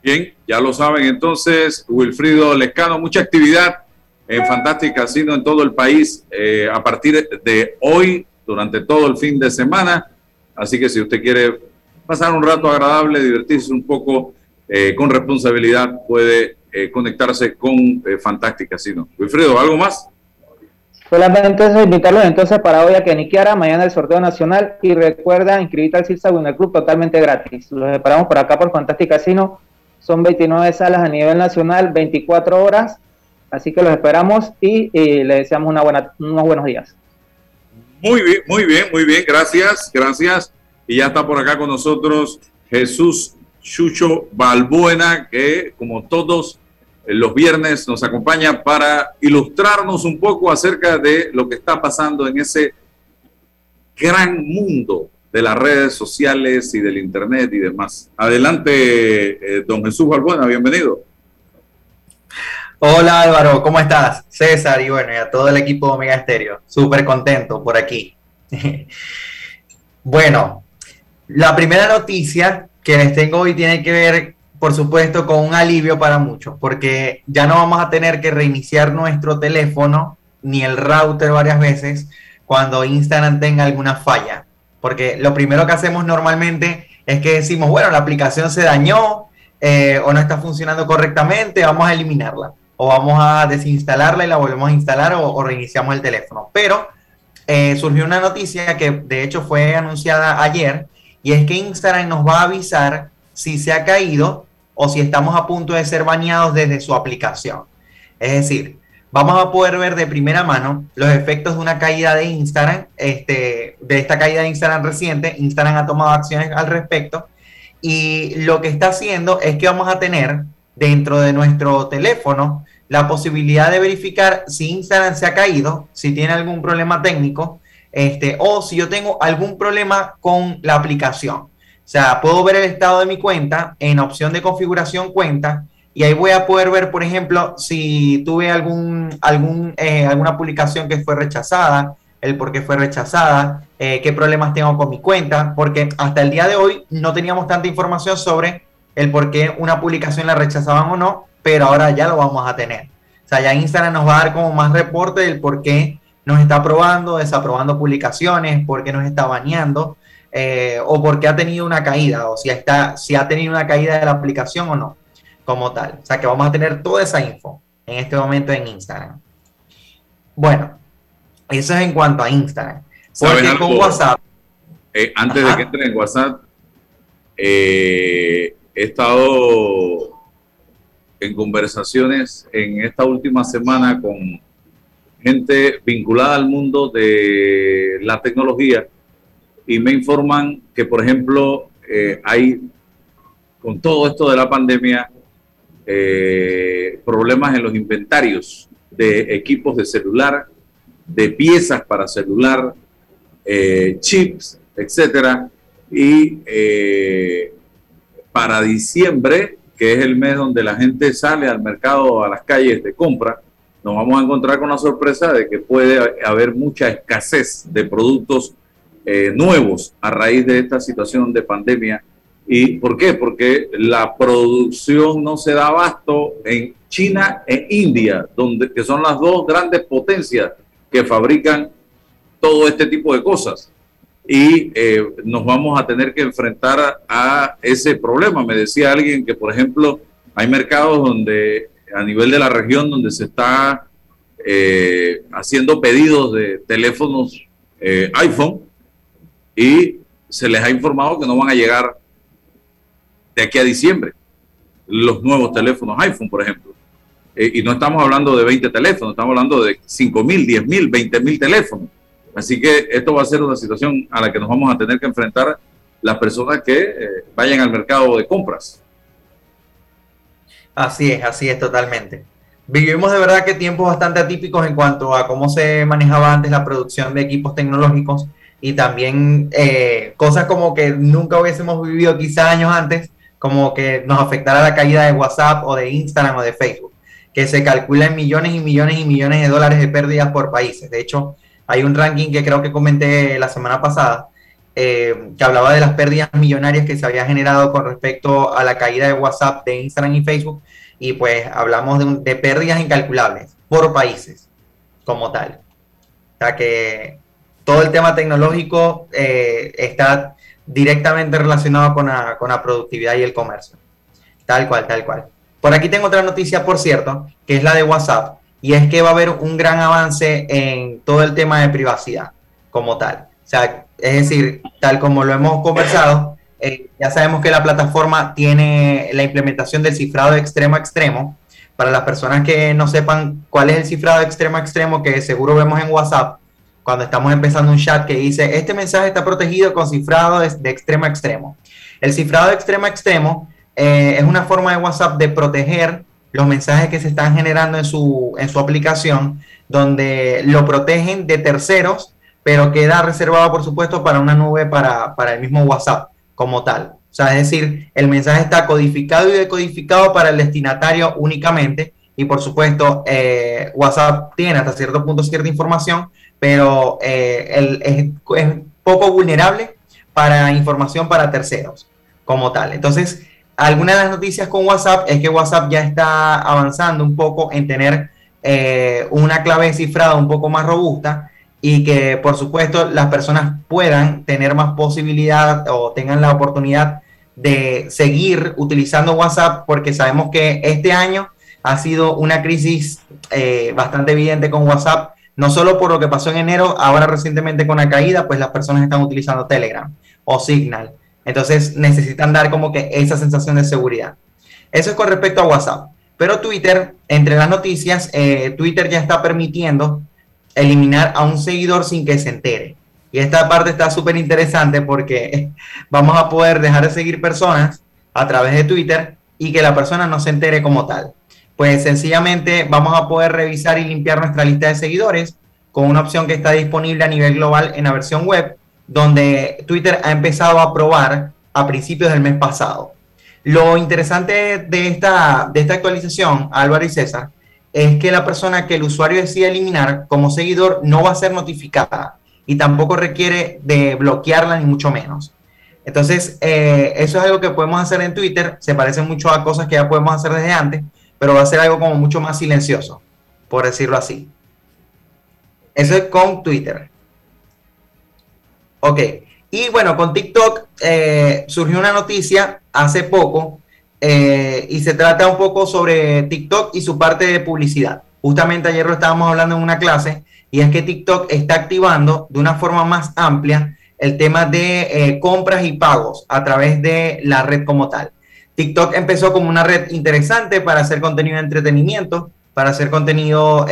Bien, ya lo saben entonces, Wilfrido Lescano, mucha actividad en Fantastic Casino en todo el país eh, a partir de hoy, durante todo el fin de semana. Así que si usted quiere pasar un rato agradable, divertirse un poco eh, con responsabilidad, puede eh, conectarse con eh, Fantastic Casino. Wilfredo, ¿algo más? Solamente entonces invitarlos entonces para hoy a que mañana el sorteo nacional y recuerda inscribirte al CIRSA Winner Club totalmente gratis. Los esperamos por acá por Fantastic Casino. Son 29 salas a nivel nacional, 24 horas. Así que los esperamos y, y les deseamos una buena, unos buenos días. Muy bien, muy bien, muy bien. Gracias, gracias. Y ya está por acá con nosotros Jesús Chucho Balbuena, que como todos los viernes nos acompaña para ilustrarnos un poco acerca de lo que está pasando en ese gran mundo de las redes sociales y del Internet y demás. Adelante, eh, don Jesús Balbuena, bienvenido. Hola Álvaro, ¿cómo estás? César y bueno, y a todo el equipo de Omega Estéreo. Súper contento por aquí. bueno, la primera noticia que les tengo hoy tiene que ver, por supuesto, con un alivio para muchos, porque ya no vamos a tener que reiniciar nuestro teléfono ni el router varias veces cuando Instagram tenga alguna falla. Porque lo primero que hacemos normalmente es que decimos, bueno, la aplicación se dañó eh, o no está funcionando correctamente, vamos a eliminarla. O vamos a desinstalarla y la volvemos a instalar o, reiniciamos el teléfono. Pero eh, surgió una noticia que de hecho fue anunciada ayer y es que Instagram nos va a avisar si se ha caído o si estamos a punto de ser bañados desde su aplicación. Es decir, vamos a poder ver de primera mano los efectos de una caída de Instagram, este, de esta caída de Instagram reciente. Instagram ha tomado acciones al respecto y lo que está haciendo es que vamos a tener dentro de nuestro teléfono la posibilidad de verificar si Instagram se ha caído, si tiene algún problema técnico este, o si yo tengo algún problema con la aplicación. O sea, puedo ver el estado de mi cuenta en opción de configuración cuenta y ahí voy a poder ver, por ejemplo, si tuve algún, algún, eh, alguna publicación que fue rechazada, el por qué fue rechazada, eh, qué problemas tengo con mi cuenta, porque hasta el día de hoy no teníamos tanta información sobre el por qué una publicación la rechazaban o no, pero ahora ya lo vamos a tener. O sea, ya Instagram nos va a dar como más reporte del por qué nos está aprobando, desaprobando publicaciones, por qué nos está baneando, eh, o por qué ha tenido una caída, o si, está, si ha tenido una caída de la aplicación o no, como tal. O sea, que vamos a tener toda esa info en este momento en Instagram. Bueno, eso es en cuanto a Instagram. Porque con WhatsApp. Eh, antes de que entre en WhatsApp, eh, he estado en conversaciones en esta última semana con gente vinculada al mundo de la tecnología y me informan que, por ejemplo, eh, hay, con todo esto de la pandemia, problemas en los inventarios de equipos de celular de piezas para celular, eh, chips, etcétera. Y eh, para diciembre, que es el mes donde la gente sale al mercado, a las calles de compra, nos vamos a encontrar con la sorpresa de que puede haber mucha escasez de productos eh, nuevos a raíz de esta situación de pandemia. ¿Y por qué? Porque la producción no se da abasto en China e India, donde, que son las dos grandes potencias que fabrican todo este tipo de cosas. Y eh, nos vamos a tener que enfrentar a, ese problema. Me decía alguien que, por ejemplo, hay mercados donde, a nivel de la región, donde se está eh, haciendo pedidos de teléfonos eh, iPhone y se les ha informado que no van a llegar de aquí a diciembre los nuevos teléfonos iPhone, por ejemplo. Y no estamos hablando de 20 teléfonos, estamos hablando de 5 mil, 10 mil, 20 mil teléfonos. Así que esto va a ser una situación a la que nos vamos a tener que enfrentar las personas que eh, vayan al mercado de compras. Así es, así es totalmente. Vivimos de verdad que tiempos bastante atípicos en cuanto a cómo se manejaba antes la producción de equipos tecnológicos y también eh, cosas como que nunca hubiésemos vivido quizá años antes, como que nos afectara la caída de WhatsApp o de Instagram o de Facebook que se calcula en millones y millones y millones de dólares de pérdidas por países. De hecho, hay un ranking que creo que comenté la semana pasada, eh, que hablaba de las pérdidas millonarias que se había generado con respecto a la caída de WhatsApp, de Instagram y Facebook, y pues hablamos de, pérdidas incalculables por países como tal. O sea que todo el tema tecnológico eh, está directamente relacionado con la productividad y el comercio. Tal cual, tal cual. Por aquí tengo otra noticia, por cierto, que es la de WhatsApp, y es que va a haber un gran avance en todo el tema de privacidad como tal. O sea, es decir, tal como lo hemos conversado, eh, ya sabemos que la plataforma tiene la implementación del cifrado extremo a extremo. Para las personas que no sepan cuál es el cifrado extremo a extremo, que seguro vemos en WhatsApp, cuando estamos empezando un chat que dice, este mensaje está protegido con cifrado de, de extremo a extremo. El cifrado de extremo a extremo eh, es una forma de WhatsApp de proteger los mensajes que se están generando en su, en su aplicación, donde lo protegen de terceros, pero queda reservado, por supuesto, para una nube para, el mismo WhatsApp como tal. O sea, es decir, el mensaje está codificado y decodificado para el destinatario únicamente. Y por supuesto, eh, WhatsApp tiene hasta cierto punto cierta información, pero eh, es, es, poco vulnerable para información para terceros como tal. Entonces, alguna de las noticias con WhatsApp es que WhatsApp ya está avanzando un poco en tener eh, una clave cifrada un poco más robusta y que por supuesto las personas puedan tener más posibilidad o tengan la oportunidad de seguir utilizando WhatsApp porque sabemos que este año ha sido una crisis eh, bastante evidente con WhatsApp, no solo por lo que pasó en enero, ahora recientemente con la caída, pues las personas están utilizando Telegram o Signal. Entonces necesitan dar como que esa sensación de seguridad. Eso es con respecto a WhatsApp. Pero Twitter, entre las noticias, eh, Twitter ya está permitiendo eliminar a un seguidor sin que se entere. Y esta parte está súper interesante porque vamos a poder dejar de seguir personas a través de Twitter y que la persona no se entere como tal. Pues sencillamente vamos a poder revisar y limpiar nuestra lista de seguidores con una opción que está disponible a nivel global en la versión web donde Twitter ha empezado a probar a principios del mes pasado. Lo interesante de esta, de esta actualización, Álvaro y César, es que la persona que el usuario decide eliminar como seguidor no va a ser notificada y tampoco requiere de bloquearla ni mucho menos. Entonces, eh, eso es algo que podemos hacer en Twitter, se parece mucho a cosas que ya podemos hacer desde antes, pero va a ser algo como mucho más silencioso, por decirlo así. Eso es con Twitter. Ok, y bueno, con TikTok eh, surgió una noticia hace poco eh, y se trata un poco sobre TikTok y su parte de publicidad. Justamente ayer lo estábamos hablando en una clase y es que TikTok está activando de una forma más amplia el tema de eh, compras y pagos a través de la red como tal. TikTok empezó como una red interesante para hacer contenido de entretenimiento, para hacer contenido,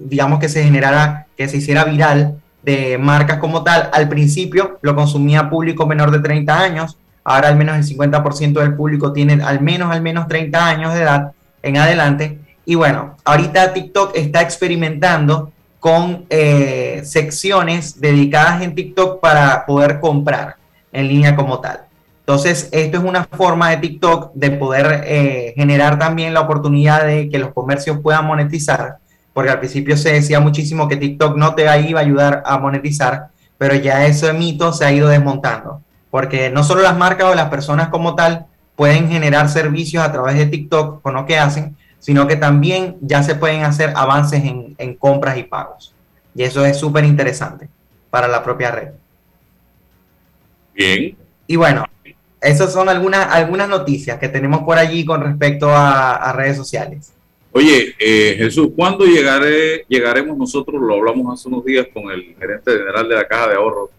digamos, que se generara, que se hiciera viral de marcas como tal. Al principio lo consumía público menor de 30 años, ahora al menos el 50% del público tiene al menos, al menos 30 años de edad en adelante. Y bueno, ahorita TikTok está experimentando con eh, secciones dedicadas en TikTok para poder comprar en línea como tal. Entonces, esto es una forma de TikTok de poder eh, generar también la oportunidad de que los comercios puedan monetizar, porque al principio se decía muchísimo que TikTok no te iba a ayudar a monetizar, pero ya ese mito se ha ido desmontando, porque no solo las marcas o las personas como tal pueden generar servicios a través de TikTok con lo que hacen, sino que también ya se pueden hacer avances en, compras y pagos. Y eso es súper interesante para la propia red. Bien. Y bueno, esas son algunas, algunas noticias que tenemos por allí con respecto a, redes sociales. Oye, eh, Jesús, ¿cuándo llegaré, llegaremos nosotros, lo hablamos hace unos días con el gerente general de la Caja de Ahorros,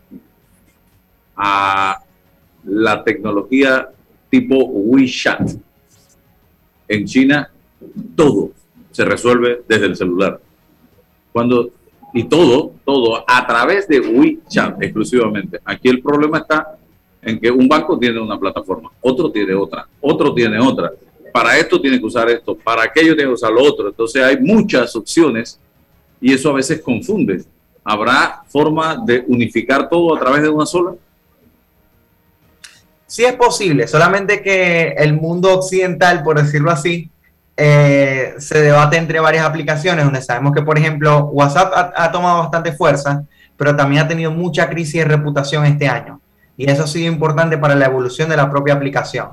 a la tecnología tipo WeChat? En China todo se resuelve desde el celular. Cuando, y todo, todo a través de WeChat exclusivamente. Aquí el problema está en que un banco tiene una plataforma, otro tiene otra, otro tiene otra. Para esto tiene que usar esto, para aquello tiene que usar lo otro. Entonces hay muchas opciones y eso a veces confunde. ¿Habrá forma de unificar todo a través de una sola? Sí es posible, solamente que el mundo occidental, por decirlo así, eh, se debate entre varias aplicaciones, donde sabemos que, por ejemplo, WhatsApp ha, tomado bastante fuerza, pero también ha tenido mucha crisis de reputación este año. Y eso ha sido importante para la evolución de la propia aplicación.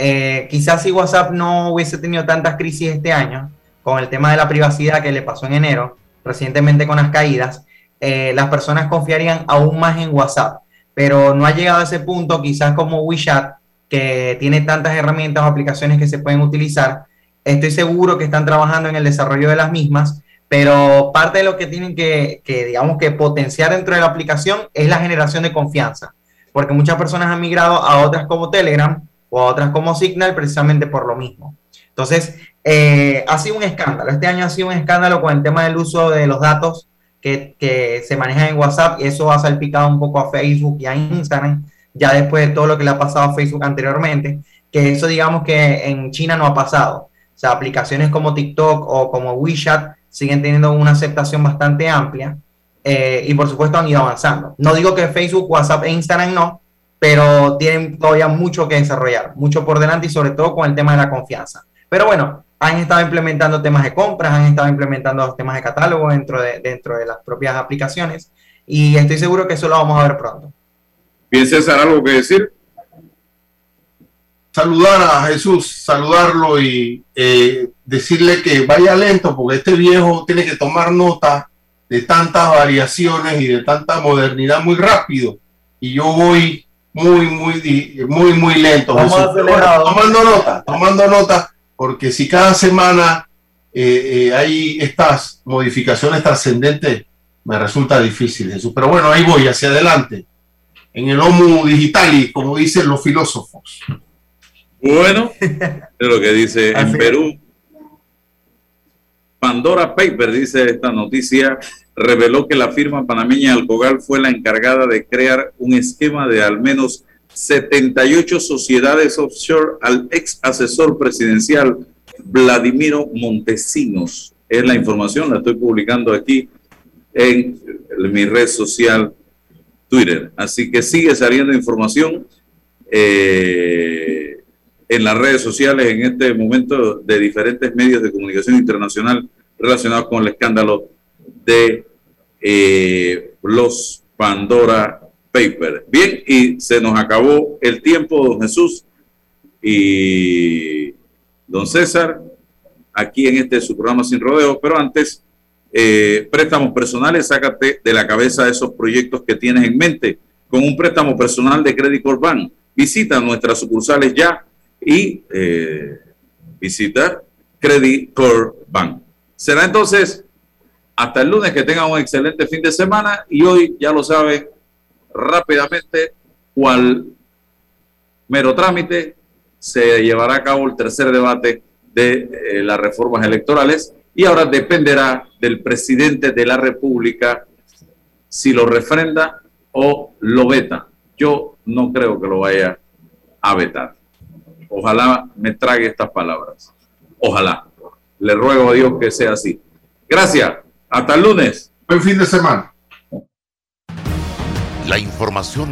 Eh, quizás si WhatsApp no hubiese tenido tantas crisis este año, con el tema de la privacidad que le pasó en enero, recientemente con las caídas, eh, las personas confiarían aún más en WhatsApp. Pero no ha llegado a ese punto, quizás como WeChat, que tiene tantas herramientas o aplicaciones que se pueden utilizar, Estoy seguro que están trabajando en el desarrollo de las mismas, pero parte de lo que tienen que, digamos, que potenciar dentro de la aplicación es la generación de confianza, porque muchas personas han migrado a otras como Telegram o a otras como Signal precisamente por lo mismo. Entonces, eh, ha sido un escándalo. Este año ha sido un escándalo con el tema del uso de los datos que, se manejan en WhatsApp y eso ha salpicado un poco a Facebook y a Instagram, ya después de todo lo que le ha pasado a Facebook anteriormente, que eso digamos que en China no ha pasado. O sea, aplicaciones como TikTok o como WeChat siguen teniendo una aceptación bastante amplia eh, y por supuesto han ido avanzando. No digo que Facebook, WhatsApp e Instagram no, pero tienen todavía mucho que desarrollar, mucho por delante y sobre todo con el tema de la confianza. Pero bueno, han estado implementando temas de compras, han estado implementando temas de catálogo dentro de, dentro de las propias aplicaciones y estoy seguro que eso lo vamos a ver pronto. Bien, César, ¿algo que decir? saludar a Jesús, saludarlo y eh, decirle que vaya lento porque este viejo tiene que tomar nota de tantas variaciones y de tanta modernidad muy rápido. Y yo voy muy, muy, muy, muy lento. tomando nota, tomando nota, porque si cada semana eh, eh, hay estas modificaciones trascendentes, me resulta difícil, Jesús. Pero bueno, ahí voy, hacia adelante, en el homo digital y como dicen los filósofos. Bueno, es lo que dice en Perú. Pandora Paper, dice esta noticia, reveló que la firma panameña Alcogal fue la encargada de crear un esquema de al menos 78 sociedades offshore al ex asesor presidencial Vladimiro Montesinos. Es la información, la estoy publicando aquí en mi red social Twitter. Así que sigue saliendo información. Eh, en las redes sociales en este momento de diferentes medios de comunicación internacional relacionados con el escándalo de eh, los Pandora Papers. Bien, y se nos acabó el tiempo, don Jesús y don César, aquí en este su programa Sin Rodeo, pero antes, eh, préstamos personales, sácate de la cabeza esos proyectos que tienes en mente con un préstamo personal de Credit Corp Bank. Visita nuestras sucursales ya y eh, visita Credit Corp Bank. Será entonces hasta el lunes que tengan un excelente fin de semana y hoy, ya lo saben, rápidamente, cual mero trámite, se llevará a cabo el tercer debate de eh, las reformas electorales y ahora dependerá del presidente de la República si lo refrenda o lo veta. Yo no creo que lo vaya a vetar. Ojalá me trague estas palabras. Ojalá. Le ruego a Dios que sea así. Gracias. Hasta el lunes. Buen fin de semana. La información